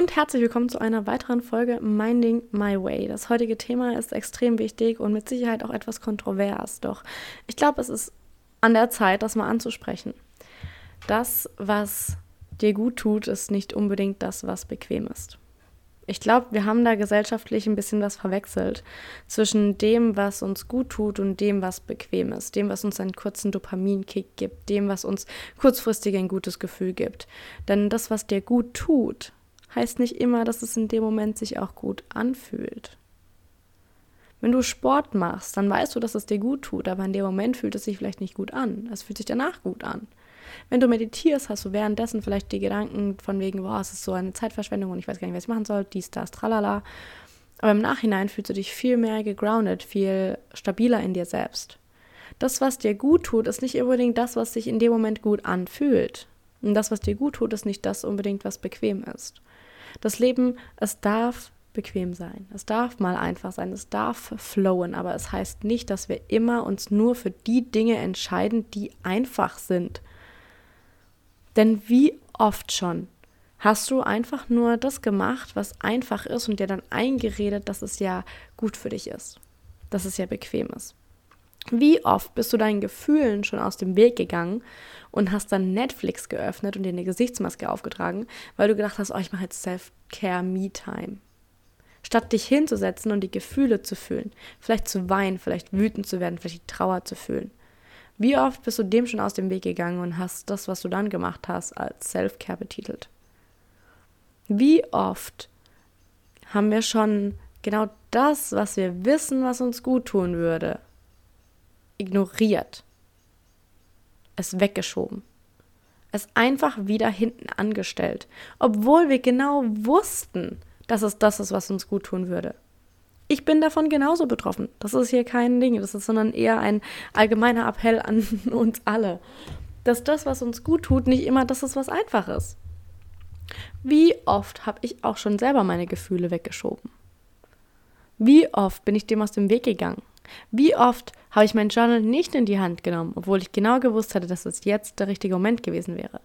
und herzlich willkommen zu einer weiteren Folge Minding My Way. Das heutige Thema ist extrem wichtig und mit Sicherheit auch etwas kontrovers, doch ich glaube, es ist an der Zeit, das mal anzusprechen. Das, was dir gut tut, ist nicht unbedingt das, was bequem ist. Ich glaube, wir haben da gesellschaftlich ein bisschen was verwechselt zwischen dem, was uns gut tut und dem, was bequem ist, dem, was uns einen kurzen Dopaminkick gibt, dem, was uns kurzfristig ein gutes Gefühl gibt. Denn das, was dir gut tut, heißt nicht immer, dass es in dem Moment sich auch gut anfühlt. Wenn du Sport machst, dann weißt du, dass es dir gut tut, aber in dem Moment fühlt es sich vielleicht nicht gut an. Es fühlt sich danach gut an. Wenn du meditierst, hast du währenddessen vielleicht die Gedanken von wegen, boah, es ist so eine Zeitverschwendung und ich weiß gar nicht, was ich machen soll, dies, das, tralala. Aber im Nachhinein fühlst du dich viel mehr gegroundet, viel stabiler in dir selbst. Das, was dir gut tut, ist nicht unbedingt das, was sich in dem Moment gut anfühlt. Und das, was dir gut tut, ist nicht das unbedingt, was bequem ist. Das Leben, es darf bequem sein. Es darf mal einfach sein, es darf flowen, aber es heißt nicht, dass wir immer uns nur für die Dinge entscheiden, die einfach sind. Denn wie oft schon hast du einfach nur das gemacht, was einfach ist und dir dann eingeredet, dass es ja gut für dich ist, dass es ja bequem ist. Wie oft bist du deinen Gefühlen schon aus dem Weg gegangen und hast dann Netflix geöffnet und dir eine Gesichtsmaske aufgetragen, weil du gedacht hast, oh, ich mache jetzt Self-Care Me-Time. Statt dich hinzusetzen und die Gefühle zu fühlen, vielleicht zu weinen, vielleicht wütend zu werden, vielleicht die Trauer zu fühlen. Wie oft bist du dem schon aus dem Weg gegangen und hast das, was du dann gemacht hast, als Self-Care betitelt? Wie oft haben wir schon genau das, was wir wissen, was uns gut tun würde, ignoriert, es weggeschoben, es einfach wieder hinten angestellt, obwohl wir genau wussten, dass es das ist, was uns gut tun würde. Ich bin davon genauso betroffen. Das ist hier kein Ding, das ist sondern eher ein allgemeiner Appell an uns alle, dass das, was uns gut tut, nicht immer das ist, was einfach ist. Wie oft habe ich auch schon selber meine Gefühle weggeschoben? Wie oft bin ich dem aus dem Weg gegangen? Wie oft habe ich mein Journal nicht in die Hand genommen, obwohl ich genau gewusst hatte, dass es jetzt der richtige Moment gewesen wäre?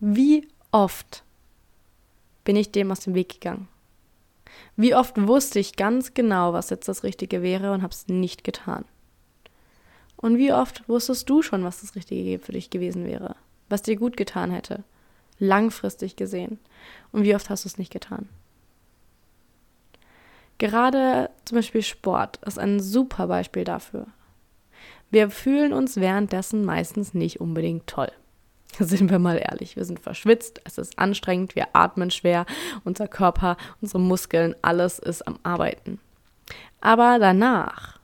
Wie oft bin ich dem aus dem Weg gegangen? Wie oft wusste ich ganz genau, was jetzt das Richtige wäre und habe es nicht getan? Und wie oft wusstest du schon, was das Richtige für dich gewesen wäre? Was dir gut getan hätte? Langfristig gesehen. Und wie oft hast du es nicht getan? Gerade zum Beispiel Sport ist ein super Beispiel dafür. Wir fühlen uns währenddessen meistens nicht unbedingt toll. Sind wir mal ehrlich, wir sind verschwitzt, es ist anstrengend, wir atmen schwer, unser Körper, unsere Muskeln, alles ist am Arbeiten. Aber danach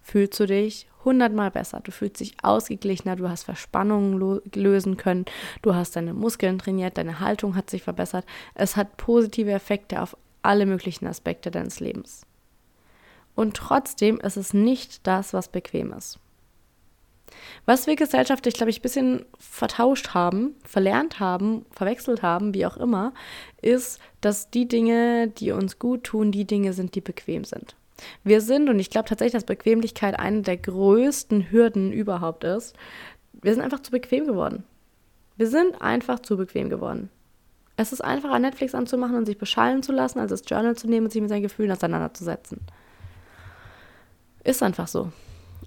fühlst du dich hundertmal besser. Du fühlst dich ausgeglichener, du hast Verspannungen lösen können, du hast deine Muskeln trainiert, deine Haltung hat sich verbessert. Es hat positive Effekte auf alle möglichen Aspekte deines Lebens. Und trotzdem ist es nicht das, was bequem ist. Was wir gesellschaftlich, glaube ich, ein bisschen vertauscht haben, verlernt haben, verwechselt haben, wie auch immer, ist, dass die Dinge, die uns gut tun, die Dinge sind, die bequem sind. Wir sind, und ich glaube tatsächlich, dass Bequemlichkeit eine der größten Hürden überhaupt ist, wir sind einfach zu bequem geworden. Wir sind einfach zu bequem geworden. Es ist einfacher, Netflix anzumachen und sich beschallen zu lassen, als das Journal zu nehmen und sich mit seinen Gefühlen auseinanderzusetzen. Ist einfach so.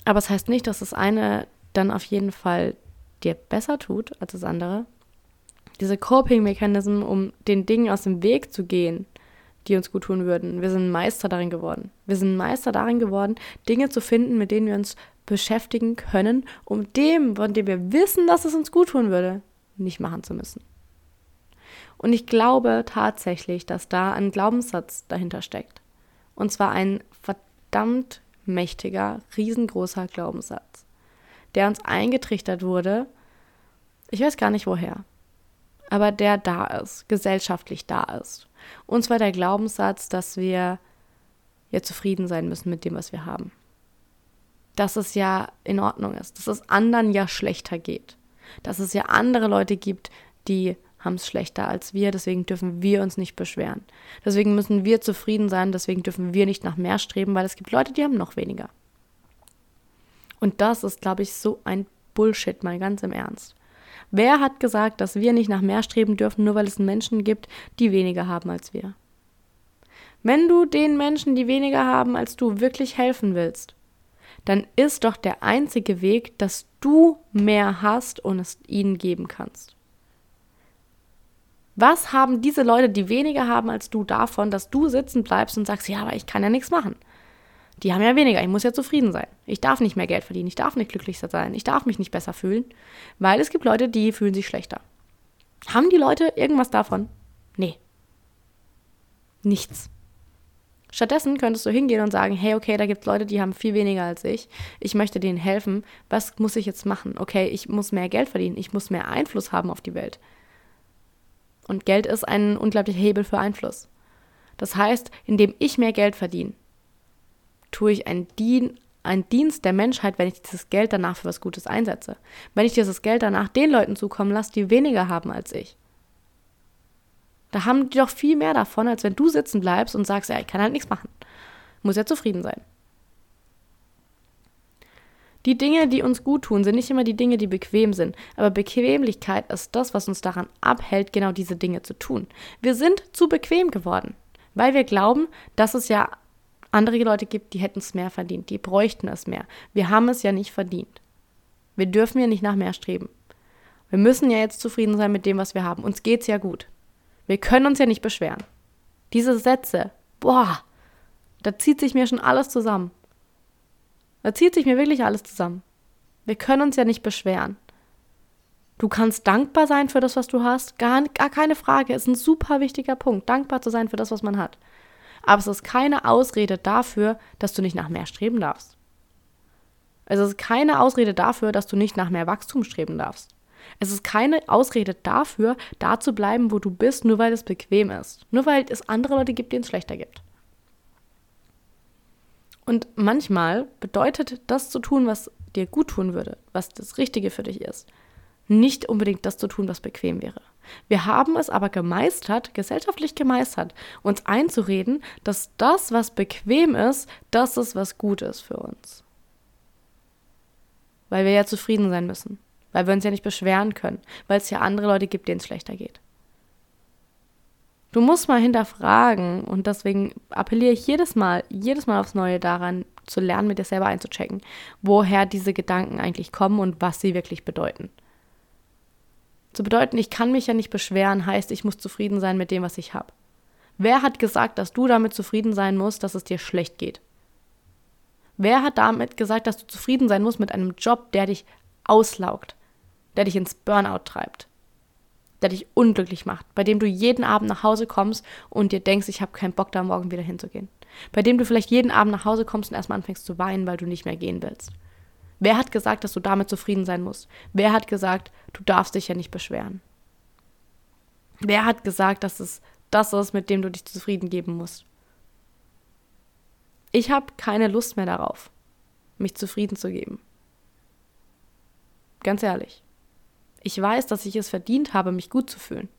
Aber es das heißt nicht, dass das eine dann auf jeden Fall dir besser tut als das andere. Diese Coping-Mechanismen, um den Dingen aus dem Weg zu gehen, die uns gut tun würden. Wir sind Meister darin geworden. Wir sind Meister darin geworden, Dinge zu finden, mit denen wir uns beschäftigen können, um dem, von dem wir wissen, dass es uns gut tun würde, nicht machen zu müssen. Und ich glaube tatsächlich, dass da ein Glaubenssatz dahinter steckt. Und zwar ein verdammt mächtiger, riesengroßer Glaubenssatz, der uns eingetrichtert wurde, ich weiß gar nicht woher, aber der da ist, gesellschaftlich da ist. Und zwar der Glaubenssatz, dass wir ja zufrieden sein müssen mit dem, was wir haben. Dass es ja in Ordnung ist, dass es anderen ja schlechter geht. Dass es ja andere Leute gibt, die haben es schlechter als wir, deswegen dürfen wir uns nicht beschweren. Deswegen müssen wir zufrieden sein, deswegen dürfen wir nicht nach mehr streben, weil es gibt Leute, die haben noch weniger. Und das ist, glaube ich, so ein Bullshit, mal ganz im Ernst. Wer hat gesagt, dass wir nicht nach mehr streben dürfen, nur weil es Menschen gibt, die weniger haben als wir? Wenn du den Menschen, die weniger haben als du, wirklich helfen willst, dann ist doch der einzige Weg, dass du mehr hast und es ihnen geben kannst. Was haben diese Leute, die weniger haben als du, davon, dass du sitzen bleibst und sagst, ja, aber ich kann ja nichts machen? Die haben ja weniger, ich muss ja zufrieden sein. Ich darf nicht mehr Geld verdienen, ich darf nicht glücklicher sein, ich darf mich nicht besser fühlen, weil es gibt Leute, die fühlen sich schlechter. Haben die Leute irgendwas davon? Nee. Nichts. Stattdessen könntest du hingehen und sagen, hey, okay, da gibt es Leute, die haben viel weniger als ich. Ich möchte denen helfen. Was muss ich jetzt machen? Okay, ich muss mehr Geld verdienen. Ich muss mehr Einfluss haben auf die Welt. Und Geld ist ein unglaublicher Hebel für Einfluss. Das heißt, indem ich mehr Geld verdiene, tue ich einen, Dien, einen Dienst der Menschheit, wenn ich dieses Geld danach für was Gutes einsetze. Wenn ich dieses Geld danach den Leuten zukommen lasse, die weniger haben als ich. Da haben die doch viel mehr davon, als wenn du sitzen bleibst und sagst, ja, ich kann halt nichts machen. Muss ja zufrieden sein. Die Dinge, die uns gut tun, sind nicht immer die Dinge, die bequem sind. Aber Bequemlichkeit ist das, was uns daran abhält, genau diese Dinge zu tun. Wir sind zu bequem geworden, weil wir glauben, dass es ja andere Leute gibt, die hätten es mehr verdient, die bräuchten es mehr. Wir haben es ja nicht verdient. Wir dürfen ja nicht nach mehr streben. Wir müssen ja jetzt zufrieden sein mit dem, was wir haben. Uns geht's ja gut. Wir können uns ja nicht beschweren. Diese Sätze, boah, da zieht sich mir schon alles zusammen. Da zieht sich mir wirklich alles zusammen. Wir können uns ja nicht beschweren. Du kannst dankbar sein für das, was du hast. Gar, gar keine Frage. Ist ein super wichtiger Punkt, dankbar zu sein für das, was man hat. Aber es ist keine Ausrede dafür, dass du nicht nach mehr streben darfst. Es ist keine Ausrede dafür, dass du nicht nach mehr Wachstum streben darfst. Es ist keine Ausrede dafür, da zu bleiben, wo du bist, nur weil es bequem ist. Nur weil es andere Leute gibt, denen es schlechter gibt. Und manchmal bedeutet das zu tun, was dir gut tun würde, was das Richtige für dich ist, nicht unbedingt das zu tun, was bequem wäre. Wir haben es aber gemeistert, gesellschaftlich gemeistert, uns einzureden, dass das, was bequem ist, das ist, was gut ist für uns. Weil wir ja zufrieden sein müssen, weil wir uns ja nicht beschweren können, weil es ja andere Leute gibt, denen es schlechter geht. Du musst mal hinterfragen und deswegen appelliere ich jedes Mal, jedes Mal aufs Neue daran, zu lernen, mit dir selber einzuchecken, woher diese Gedanken eigentlich kommen und was sie wirklich bedeuten. Zu bedeuten, ich kann mich ja nicht beschweren, heißt, ich muss zufrieden sein mit dem, was ich habe. Wer hat gesagt, dass du damit zufrieden sein musst, dass es dir schlecht geht? Wer hat damit gesagt, dass du zufrieden sein musst mit einem Job, der dich auslaugt, der dich ins Burnout treibt? Der dich unglücklich macht, bei dem du jeden Abend nach Hause kommst und dir denkst, ich habe keinen Bock, da morgen wieder hinzugehen. Bei dem du vielleicht jeden Abend nach Hause kommst und erstmal anfängst zu weinen, weil du nicht mehr gehen willst. Wer hat gesagt, dass du damit zufrieden sein musst? Wer hat gesagt, du darfst dich ja nicht beschweren? Wer hat gesagt, dass es das ist, mit dem du dich zufrieden geben musst? Ich habe keine Lust mehr darauf, mich zufrieden zu geben. Ganz ehrlich. Ich weiß, dass ich es verdient habe, mich gut zu fühlen.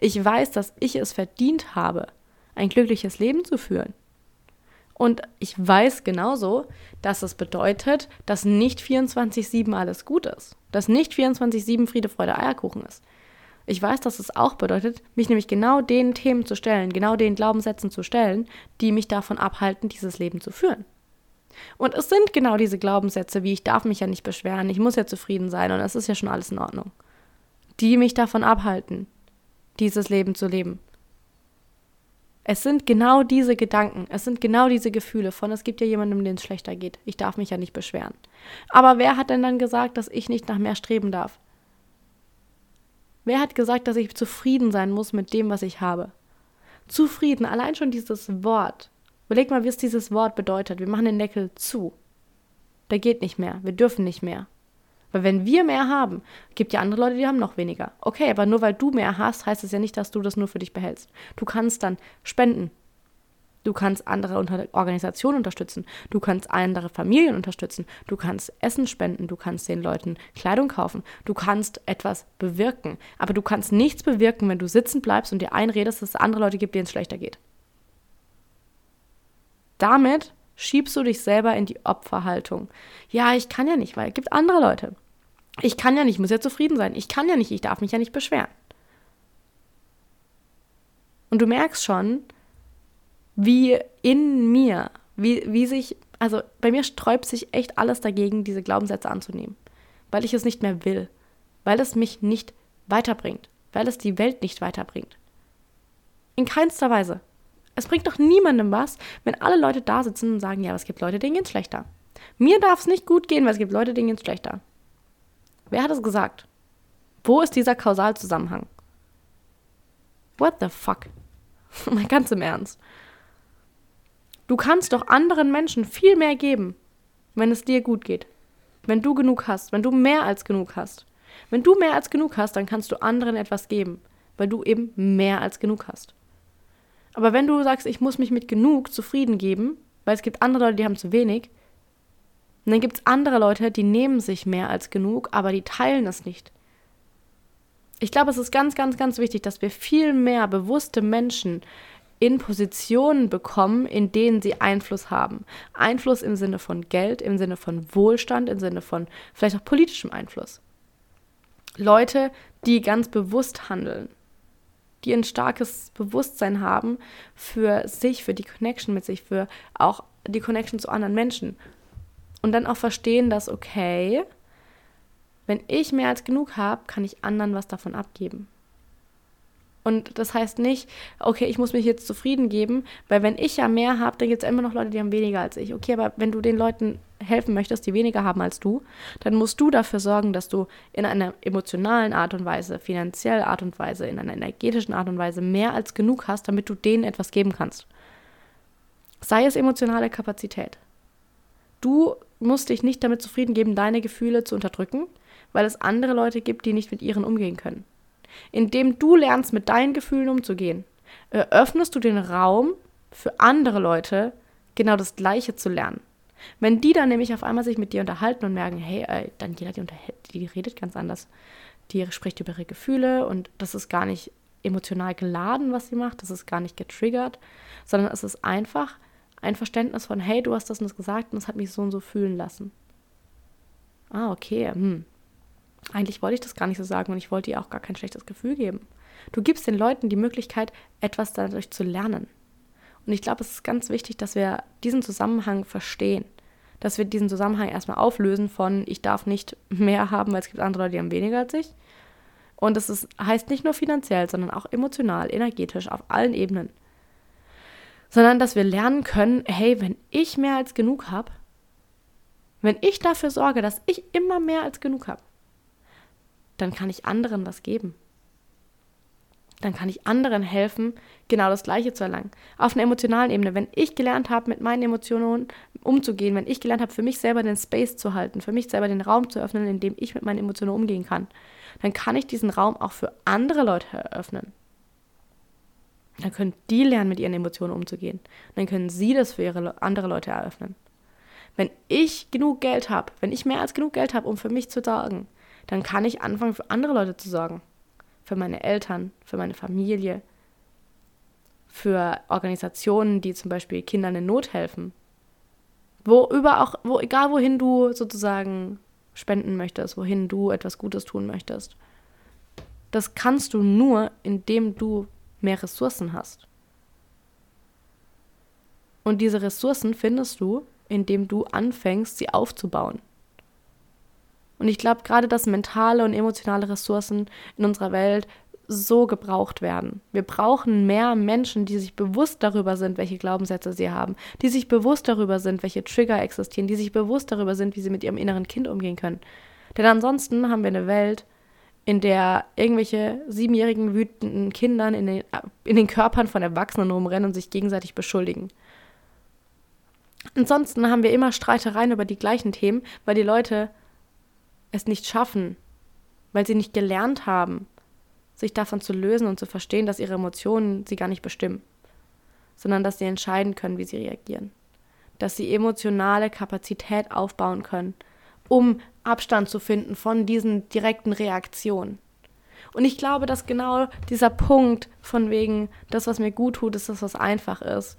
Ich weiß, dass ich es verdient habe, ein glückliches Leben zu führen. Und ich weiß genauso, dass es bedeutet, dass nicht 24-7 alles gut ist. Dass nicht 24-7 Friede, Freude, Eierkuchen ist. Ich weiß, dass es auch bedeutet, mich nämlich genau den Themen zu stellen, genau den Glaubenssätzen zu stellen, die mich davon abhalten, dieses Leben zu führen. Und es sind genau diese Glaubenssätze, wie ich darf mich ja nicht beschweren, ich muss ja zufrieden sein und es ist ja schon alles in Ordnung die mich davon abhalten, dieses Leben zu leben. Es sind genau diese Gedanken, es sind genau diese Gefühle von, es gibt ja jemandem, dem es schlechter geht. Ich darf mich ja nicht beschweren. Aber wer hat denn dann gesagt, dass ich nicht nach mehr streben darf? Wer hat gesagt, dass ich zufrieden sein muss mit dem, was ich habe? Zufrieden, allein schon dieses Wort. Überleg mal, wie es dieses Wort bedeutet. Wir machen den Deckel zu. Der geht nicht mehr. Wir dürfen nicht mehr. Weil wenn wir mehr haben, gibt ja andere Leute, die haben noch weniger. Okay, aber nur weil du mehr hast, heißt es ja nicht, dass du das nur für dich behältst. Du kannst dann spenden. Du kannst andere Organisationen unterstützen. Du kannst andere Familien unterstützen. Du kannst Essen spenden. Du kannst den Leuten Kleidung kaufen. Du kannst etwas bewirken. Aber du kannst nichts bewirken, wenn du sitzen bleibst und dir einredest, dass es andere Leute gibt, denen es schlechter geht. Damit schiebst du dich selber in die Opferhaltung. Ja, ich kann ja nicht, weil es gibt andere Leute. Ich kann ja nicht, ich muss ja zufrieden sein. Ich kann ja nicht, ich darf mich ja nicht beschweren. Und du merkst schon, wie in mir, wie, wie sich, also bei mir sträubt sich echt alles dagegen, diese Glaubenssätze anzunehmen. Weil ich es nicht mehr will. Weil es mich nicht weiterbringt. Weil es die Welt nicht weiterbringt. In keinster Weise. Es bringt doch niemandem was, wenn alle Leute da sitzen und sagen, ja, es gibt Leute, denen geht's schlechter. Mir darf es nicht gut gehen, weil es gibt Leute, denen geht's schlechter. Wer hat es gesagt? Wo ist dieser Kausalzusammenhang? What the fuck? Mal ganz im Ernst. Du kannst doch anderen Menschen viel mehr geben, wenn es dir gut geht. Wenn du genug hast, wenn du mehr als genug hast. Wenn du mehr als genug hast, dann kannst du anderen etwas geben, weil du eben mehr als genug hast. Aber wenn du sagst, ich muss mich mit genug zufrieden geben, weil es gibt andere Leute, die haben zu wenig, und dann gibt es andere Leute, die nehmen sich mehr als genug, aber die teilen es nicht. Ich glaube, es ist ganz, ganz, ganz wichtig, dass wir viel mehr bewusste Menschen in Positionen bekommen, in denen sie Einfluss haben. Einfluss im Sinne von Geld, im Sinne von Wohlstand, im Sinne von vielleicht auch politischem Einfluss. Leute, die ganz bewusst handeln, die ein starkes Bewusstsein haben für sich, für die Connection mit sich, für auch die Connection zu anderen Menschen und dann auch verstehen, dass, okay, wenn ich mehr als genug habe, kann ich anderen was davon abgeben. Und das heißt nicht, okay, ich muss mich jetzt zufrieden geben, weil wenn ich ja mehr habe, dann gibt es immer noch Leute, die haben weniger als ich. Okay, aber wenn du den Leuten helfen möchtest, die weniger haben als du, dann musst du dafür sorgen, dass du in einer emotionalen Art und Weise, finanziellen Art und Weise, in einer energetischen Art und Weise mehr als genug hast, damit du denen etwas geben kannst. Sei es emotionale Kapazität. Du musst dich nicht damit zufrieden geben, deine Gefühle zu unterdrücken, weil es andere Leute gibt, die nicht mit ihren umgehen können. Indem du lernst, mit deinen Gefühlen umzugehen, eröffnest du den Raum für andere Leute, genau das Gleiche zu lernen. Wenn die dann nämlich auf einmal sich mit dir unterhalten und merken, hey, äh, Daniela, die, die redet ganz anders. Die spricht über ihre Gefühle und das ist gar nicht emotional geladen, was sie macht, das ist gar nicht getriggert, sondern es ist einfach ein Verständnis von, hey, du hast das und das gesagt und das hat mich so und so fühlen lassen. Ah, okay, hm. Eigentlich wollte ich das gar nicht so sagen und ich wollte ihr auch gar kein schlechtes Gefühl geben. Du gibst den Leuten die Möglichkeit, etwas dadurch zu lernen. Und ich glaube, es ist ganz wichtig, dass wir diesen Zusammenhang verstehen. Dass wir diesen Zusammenhang erstmal auflösen von, ich darf nicht mehr haben, weil es gibt andere Leute, die haben weniger als ich. Und das ist, heißt nicht nur finanziell, sondern auch emotional, energetisch, auf allen Ebenen sondern dass wir lernen können, hey, wenn ich mehr als genug habe, wenn ich dafür sorge, dass ich immer mehr als genug habe, dann kann ich anderen was geben. Dann kann ich anderen helfen, genau das Gleiche zu erlangen. Auf einer emotionalen Ebene, wenn ich gelernt habe, mit meinen Emotionen umzugehen, wenn ich gelernt habe, für mich selber den Space zu halten, für mich selber den Raum zu öffnen, in dem ich mit meinen Emotionen umgehen kann, dann kann ich diesen Raum auch für andere Leute eröffnen. Dann können die lernen, mit ihren Emotionen umzugehen. Dann können sie das für ihre andere Leute eröffnen. Wenn ich genug Geld habe, wenn ich mehr als genug Geld habe, um für mich zu sorgen, dann kann ich anfangen, für andere Leute zu sorgen. Für meine Eltern, für meine Familie, für Organisationen, die zum Beispiel Kindern in Not helfen. Wo über auch, wo, egal wohin du sozusagen spenden möchtest, wohin du etwas Gutes tun möchtest. Das kannst du nur, indem du mehr Ressourcen hast. Und diese Ressourcen findest du, indem du anfängst, sie aufzubauen. Und ich glaube, gerade dass mentale und emotionale Ressourcen in unserer Welt so gebraucht werden. Wir brauchen mehr Menschen, die sich bewusst darüber sind, welche Glaubenssätze sie haben, die sich bewusst darüber sind, welche Trigger existieren, die sich bewusst darüber sind, wie sie mit ihrem inneren Kind umgehen können. Denn ansonsten haben wir eine Welt, in der irgendwelche siebenjährigen wütenden Kindern in den, in den Körpern von Erwachsenen rumrennen und sich gegenseitig beschuldigen. Ansonsten haben wir immer Streitereien über die gleichen Themen, weil die Leute es nicht schaffen, weil sie nicht gelernt haben, sich davon zu lösen und zu verstehen, dass ihre Emotionen sie gar nicht bestimmen, sondern dass sie entscheiden können, wie sie reagieren, dass sie emotionale Kapazität aufbauen können, um Abstand zu finden von diesen direkten Reaktionen. Und ich glaube, dass genau dieser Punkt von wegen, das, was mir gut tut, ist das, was einfach ist,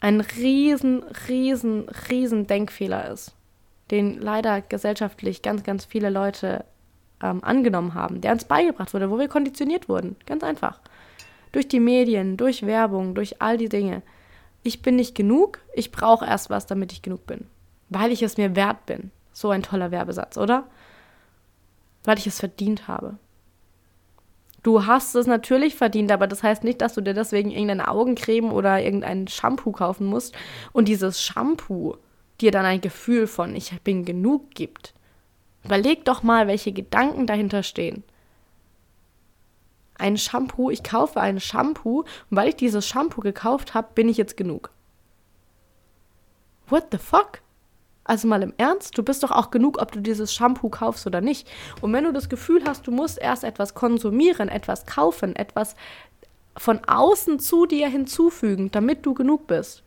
ein riesen, riesen, riesen Denkfehler ist, den leider gesellschaftlich ganz, ganz viele Leute ähm, angenommen haben, der uns beigebracht wurde, wo wir konditioniert wurden. Ganz einfach. Durch die Medien, durch Werbung, durch all die Dinge. Ich bin nicht genug, ich brauche erst was, damit ich genug bin. Weil ich es mir wert bin. So ein toller Werbesatz, oder? Weil ich es verdient habe. Du hast es natürlich verdient, aber das heißt nicht, dass du dir deswegen irgendeine Augencreme oder irgendein Shampoo kaufen musst und dieses Shampoo dir dann ein Gefühl von ich bin genug gibt. Überleg doch mal, welche Gedanken dahinter stehen. Ein Shampoo, ich kaufe ein Shampoo und weil ich dieses Shampoo gekauft habe, bin ich jetzt genug. What the fuck? Also mal im Ernst, du bist doch auch genug, ob du dieses Shampoo kaufst oder nicht. Und wenn du das Gefühl hast, du musst erst etwas konsumieren, etwas kaufen, etwas von außen zu dir hinzufügen, damit du genug bist,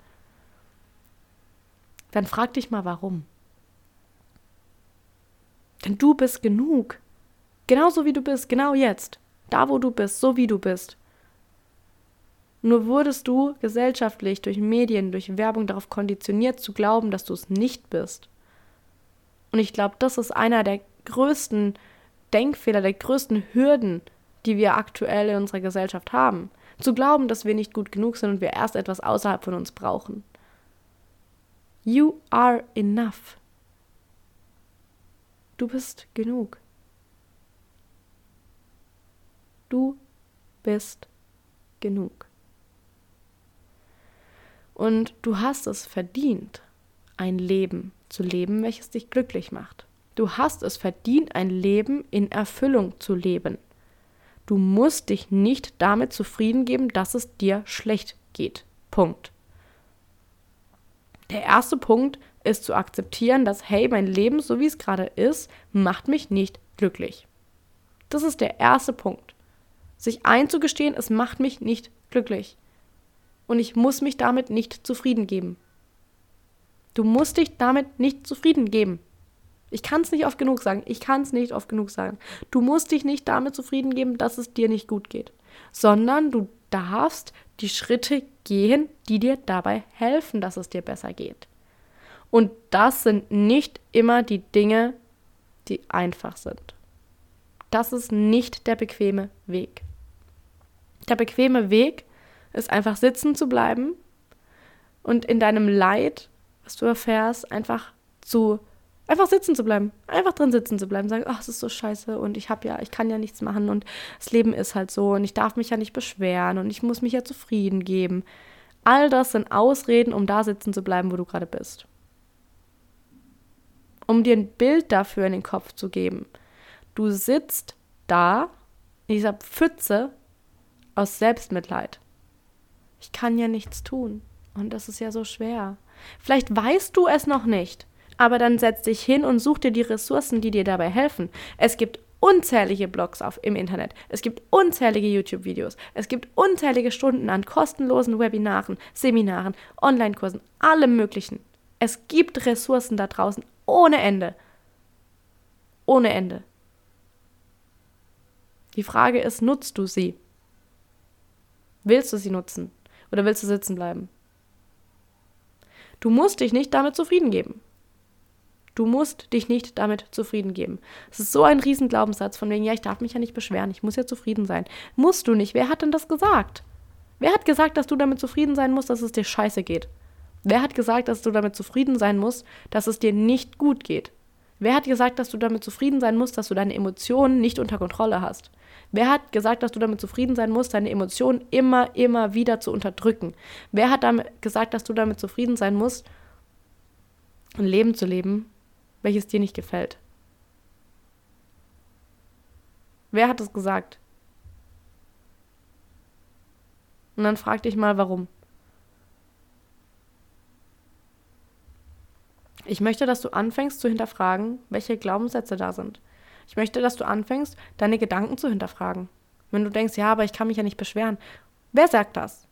dann frag dich mal warum. Denn du bist genug. Genauso wie du bist, genau jetzt. Da, wo du bist, so wie du bist. Nur wurdest du gesellschaftlich durch Medien, durch Werbung darauf konditioniert zu glauben, dass du es nicht bist. Und ich glaube, das ist einer der größten Denkfehler, der größten Hürden, die wir aktuell in unserer Gesellschaft haben. Zu glauben, dass wir nicht gut genug sind und wir erst etwas außerhalb von uns brauchen. You are enough. Du bist genug. Du bist genug. Und du hast es verdient, ein Leben zu leben, welches dich glücklich macht. Du hast es verdient, ein Leben in Erfüllung zu leben. Du musst dich nicht damit zufrieden geben, dass es dir schlecht geht. Punkt. Der erste Punkt ist zu akzeptieren, dass, hey, mein Leben, so wie es gerade ist, macht mich nicht glücklich. Das ist der erste Punkt. Sich einzugestehen, es macht mich nicht glücklich. Und ich muss mich damit nicht zufrieden geben. Du musst dich damit nicht zufrieden geben. Ich kann es nicht oft genug sagen. Ich kann es nicht oft genug sagen. Du musst dich nicht damit zufrieden geben, dass es dir nicht gut geht, sondern du darfst die Schritte gehen, die dir dabei helfen, dass es dir besser geht. Und das sind nicht immer die Dinge, die einfach sind. Das ist nicht der bequeme Weg. Der bequeme Weg ist einfach sitzen zu bleiben und in deinem Leid, was du erfährst, einfach zu einfach sitzen zu bleiben, einfach drin sitzen zu bleiben, sagen, ach, es ist so scheiße und ich habe ja, ich kann ja nichts machen und das Leben ist halt so und ich darf mich ja nicht beschweren und ich muss mich ja zufrieden geben. All das sind Ausreden, um da sitzen zu bleiben, wo du gerade bist um dir ein Bild dafür in den Kopf zu geben. Du sitzt da in dieser Pfütze aus Selbstmitleid. Ich kann ja nichts tun und das ist ja so schwer. Vielleicht weißt du es noch nicht, aber dann setz dich hin und such dir die Ressourcen, die dir dabei helfen. Es gibt unzählige Blogs auf, im Internet. Es gibt unzählige YouTube-Videos. Es gibt unzählige Stunden an kostenlosen Webinaren, Seminaren, Online-Kursen, allem Möglichen. Es gibt Ressourcen da draußen ohne Ende. Ohne Ende. Die Frage ist, nutzt du sie? Willst du sie nutzen? Oder willst du sitzen bleiben? Du musst dich nicht damit zufrieden geben. Du musst dich nicht damit zufrieden geben. Es ist so ein Riesenglaubenssatz von wegen, ja, ich darf mich ja nicht beschweren, ich muss ja zufrieden sein. Musst du nicht. Wer hat denn das gesagt? Wer hat gesagt, dass du damit zufrieden sein musst, dass es dir scheiße geht? Wer hat gesagt, dass du damit zufrieden sein musst, dass es dir nicht gut geht? Wer hat gesagt, dass du damit zufrieden sein musst, dass du deine Emotionen nicht unter Kontrolle hast? Wer hat gesagt, dass du damit zufrieden sein musst, deine Emotionen immer, immer wieder zu unterdrücken? Wer hat damit gesagt, dass du damit zufrieden sein musst, ein Leben zu leben, welches dir nicht gefällt? Wer hat es gesagt? Und dann frag dich mal, warum. Ich möchte, dass du anfängst zu hinterfragen, welche Glaubenssätze da sind. Ich möchte, dass du anfängst, deine Gedanken zu hinterfragen. Wenn du denkst, ja, aber ich kann mich ja nicht beschweren. Wer sagt das?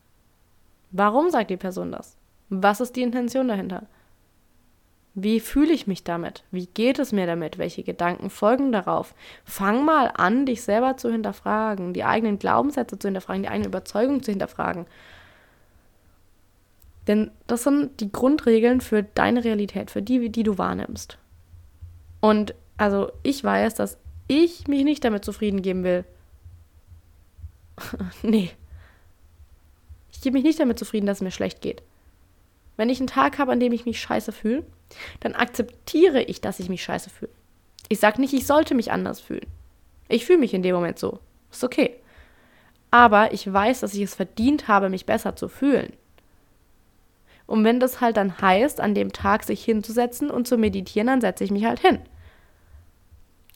Warum sagt die Person das? Was ist die Intention dahinter? Wie fühle ich mich damit? Wie geht es mir damit? Welche Gedanken folgen darauf? Fang mal an, dich selber zu hinterfragen, die eigenen Glaubenssätze zu hinterfragen, die eigene Überzeugung zu hinterfragen. Denn das sind die Grundregeln für deine Realität, für die, die du wahrnimmst. Und also ich weiß, dass ich mich nicht damit zufrieden geben will. nee. Ich gebe mich nicht damit zufrieden, dass es mir schlecht geht. Wenn ich einen Tag habe, an dem ich mich scheiße fühle, dann akzeptiere ich, dass ich mich scheiße fühle. Ich sage nicht, ich sollte mich anders fühlen. Ich fühle mich in dem Moment so. Ist okay. Aber ich weiß, dass ich es verdient habe, mich besser zu fühlen. Und wenn das halt dann heißt, an dem Tag sich hinzusetzen und zu meditieren, dann setze ich mich halt hin.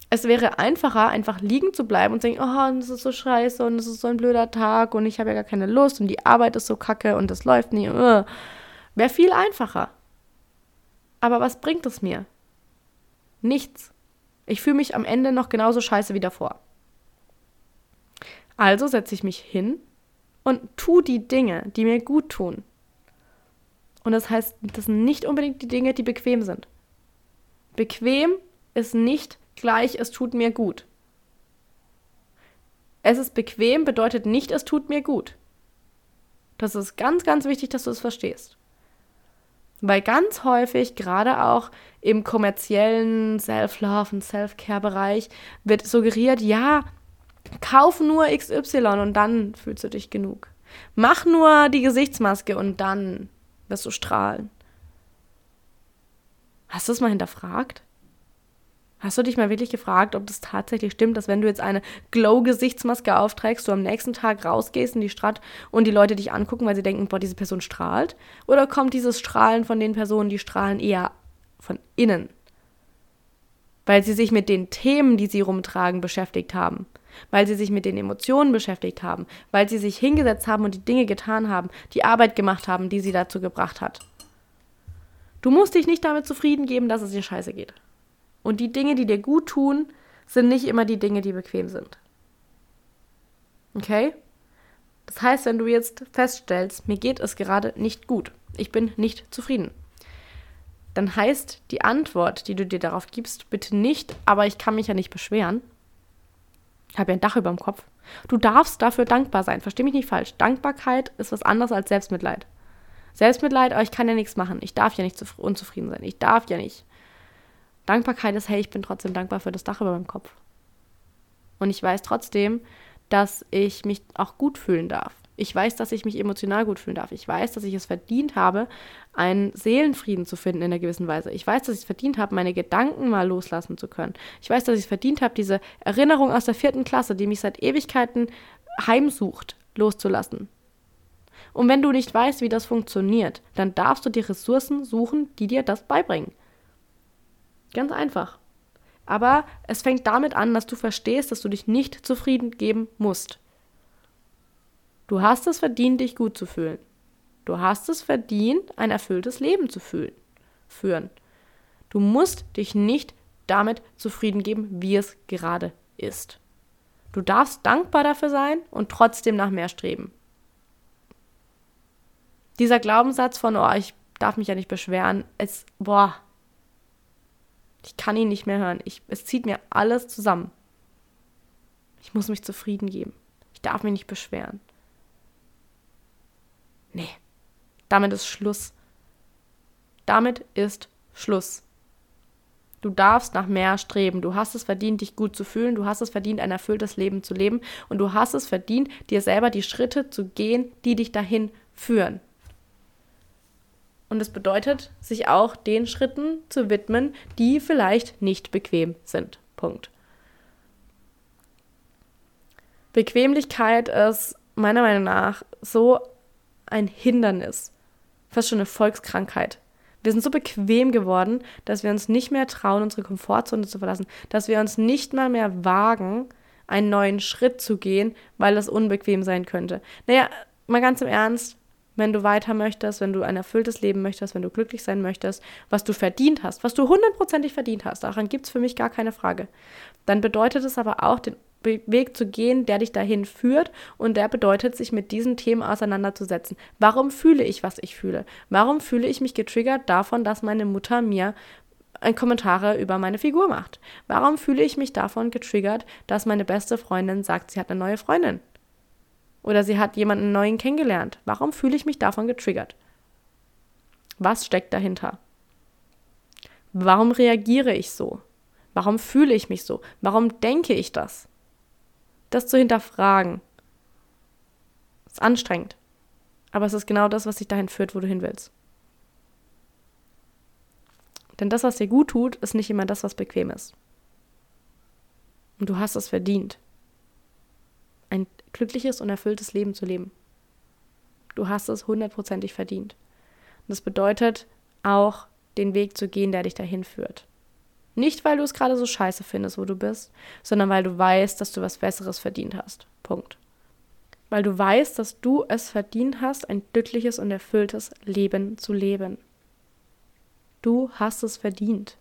Es wäre einfacher, einfach liegen zu bleiben und zu denken, oh, das ist so scheiße und es ist so ein blöder Tag und ich habe ja gar keine Lust und die Arbeit ist so kacke und das läuft nie. Uh. Wäre viel einfacher. Aber was bringt es mir? Nichts. Ich fühle mich am Ende noch genauso scheiße wie davor. Also setze ich mich hin und tu die Dinge, die mir gut tun. Und das heißt, das sind nicht unbedingt die Dinge, die bequem sind. Bequem ist nicht gleich, es tut mir gut. Es ist bequem bedeutet nicht, es tut mir gut. Das ist ganz, ganz wichtig, dass du es verstehst. Weil ganz häufig, gerade auch im kommerziellen Self-Love und Self-Care-Bereich, wird suggeriert, ja, kauf nur XY und dann fühlst du dich genug. Mach nur die Gesichtsmaske und dann wirst du strahlen. Hast du es mal hinterfragt? Hast du dich mal wirklich gefragt, ob das tatsächlich stimmt, dass wenn du jetzt eine Glow-Gesichtsmaske aufträgst, du am nächsten Tag rausgehst in die Stadt und die Leute dich angucken, weil sie denken, boah, diese Person strahlt? Oder kommt dieses Strahlen von den Personen, die strahlen, eher von innen? Weil sie sich mit den Themen, die sie rumtragen, beschäftigt haben. Weil sie sich mit den Emotionen beschäftigt haben. Weil sie sich hingesetzt haben und die Dinge getan haben, die Arbeit gemacht haben, die sie dazu gebracht hat. Du musst dich nicht damit zufrieden geben, dass es dir scheiße geht. Und die Dinge, die dir gut tun, sind nicht immer die Dinge, die bequem sind. Okay? Das heißt, wenn du jetzt feststellst, mir geht es gerade nicht gut, ich bin nicht zufrieden, dann heißt die Antwort, die du dir darauf gibst, bitte nicht, aber ich kann mich ja nicht beschweren. Ich habe ja ein Dach über dem Kopf. Du darfst dafür dankbar sein. Versteh mich nicht falsch. Dankbarkeit ist was anderes als Selbstmitleid. Selbstmitleid, aber ich kann ja nichts machen. Ich darf ja nicht unzufrieden sein. Ich darf ja nicht. Dankbarkeit ist, hey, ich bin trotzdem dankbar für das Dach über meinem Kopf. Und ich weiß trotzdem, dass ich mich auch gut fühlen darf. Ich weiß, dass ich mich emotional gut fühlen darf. Ich weiß, dass ich es verdient habe, einen Seelenfrieden zu finden in einer gewissen Weise. Ich weiß, dass ich es verdient habe, meine Gedanken mal loslassen zu können. Ich weiß, dass ich es verdient habe, diese Erinnerung aus der vierten Klasse, die mich seit Ewigkeiten heimsucht, loszulassen. Und wenn du nicht weißt, wie das funktioniert, dann darfst du die Ressourcen suchen, die dir das beibringen. Ganz einfach. Aber es fängt damit an, dass du verstehst, dass du dich nicht zufrieden geben musst. Du hast es verdient, dich gut zu fühlen. Du hast es verdient, ein erfülltes Leben zu fühlen, führen. Du musst dich nicht damit zufrieden geben, wie es gerade ist. Du darfst dankbar dafür sein und trotzdem nach mehr streben. Dieser Glaubenssatz von, oh, ich darf mich ja nicht beschweren, ist, boah, ich kann ihn nicht mehr hören. Ich, es zieht mir alles zusammen. Ich muss mich zufrieden geben. Ich darf mich nicht beschweren. Nee, damit ist Schluss. Damit ist Schluss. Du darfst nach mehr streben. Du hast es verdient, dich gut zu fühlen. Du hast es verdient, ein erfülltes Leben zu leben. Und du hast es verdient, dir selber die Schritte zu gehen, die dich dahin führen. Und es bedeutet, sich auch den Schritten zu widmen, die vielleicht nicht bequem sind. Punkt. Bequemlichkeit ist meiner Meinung nach so ein Hindernis, fast schon eine Volkskrankheit. Wir sind so bequem geworden, dass wir uns nicht mehr trauen, unsere Komfortzone zu verlassen, dass wir uns nicht mal mehr wagen, einen neuen Schritt zu gehen, weil das unbequem sein könnte. Naja, mal ganz im Ernst, wenn du weiter möchtest, wenn du ein erfülltes Leben möchtest, wenn du glücklich sein möchtest, was du verdient hast, was du hundertprozentig verdient hast, daran gibt es für mich gar keine Frage, dann bedeutet es aber auch, den Weg zu gehen, der dich dahin führt und der bedeutet, sich mit diesen Themen auseinanderzusetzen. Warum fühle ich, was ich fühle? Warum fühle ich mich getriggert davon, dass meine Mutter mir Kommentare über meine Figur macht? Warum fühle ich mich davon getriggert, dass meine beste Freundin sagt, sie hat eine neue Freundin? Oder sie hat jemanden neuen kennengelernt? Warum fühle ich mich davon getriggert? Was steckt dahinter? Warum reagiere ich so? Warum fühle ich mich so? Warum denke ich das? Das zu hinterfragen. Ist anstrengend. Aber es ist genau das, was dich dahin führt, wo du hin willst. Denn das, was dir gut tut, ist nicht immer das, was bequem ist. Und du hast es verdient, ein glückliches und erfülltes Leben zu leben. Du hast es hundertprozentig verdient. Und das bedeutet auch, den Weg zu gehen, der dich dahin führt. Nicht, weil du es gerade so scheiße findest, wo du bist, sondern weil du weißt, dass du was Besseres verdient hast. Punkt. Weil du weißt, dass du es verdient hast, ein glückliches und erfülltes Leben zu leben. Du hast es verdient.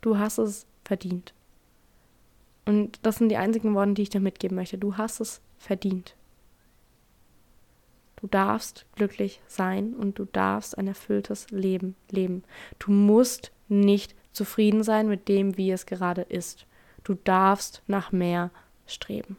Du hast es verdient. Und das sind die einzigen Worte, die ich dir mitgeben möchte. Du hast es verdient. Du darfst glücklich sein und du darfst ein erfülltes Leben leben. Du musst nicht zufrieden sein mit dem, wie es gerade ist. Du darfst nach mehr streben.